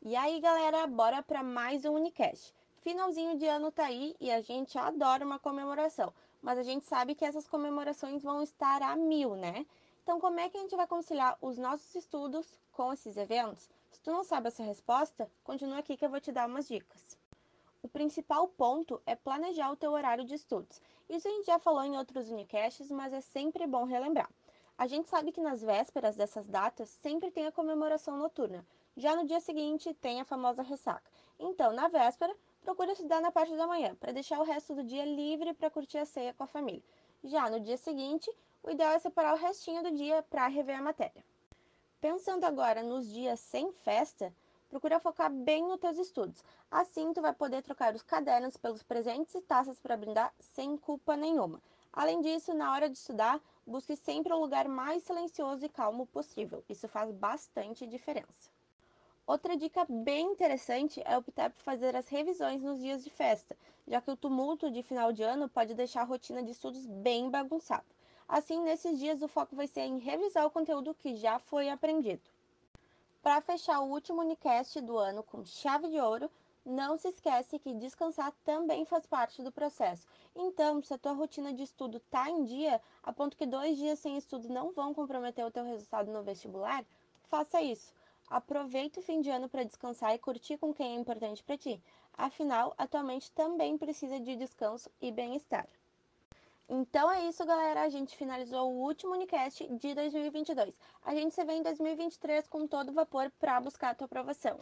E aí, galera, bora para mais um Unicast. Finalzinho de ano tá aí e a gente adora uma comemoração, mas a gente sabe que essas comemorações vão estar a mil, né? Então, como é que a gente vai conciliar os nossos estudos com esses eventos? Se tu não sabe essa resposta, continua aqui que eu vou te dar umas dicas. O principal ponto é planejar o teu horário de estudos. Isso a gente já falou em outros Unicasts, mas é sempre bom relembrar. A gente sabe que nas vésperas dessas datas sempre tem a comemoração noturna. Já no dia seguinte tem a famosa ressaca. Então, na véspera, procura estudar na parte da manhã, para deixar o resto do dia livre para curtir a ceia com a família. Já no dia seguinte, o ideal é separar o restinho do dia para rever a matéria. Pensando agora nos dias sem festa, procura focar bem nos teus estudos. Assim, tu vai poder trocar os cadernos pelos presentes e taças para brindar sem culpa nenhuma. Além disso, na hora de estudar, busque sempre o lugar mais silencioso e calmo possível. Isso faz bastante diferença. Outra dica bem interessante é optar por fazer as revisões nos dias de festa, já que o tumulto de final de ano pode deixar a rotina de estudos bem bagunçada. Assim, nesses dias, o foco vai ser em revisar o conteúdo que já foi aprendido. Para fechar o último Unicast do ano com chave de ouro, não se esquece que descansar também faz parte do processo. Então, se a tua rotina de estudo está em dia, a ponto que dois dias sem estudo não vão comprometer o teu resultado no vestibular, faça isso. Aproveite o fim de ano para descansar e curtir com quem é importante para ti. Afinal, a tua mente também precisa de descanso e bem-estar. Então é isso, galera. A gente finalizou o último Unicast de 2022. A gente se vê em 2023 com todo vapor para buscar a tua aprovação.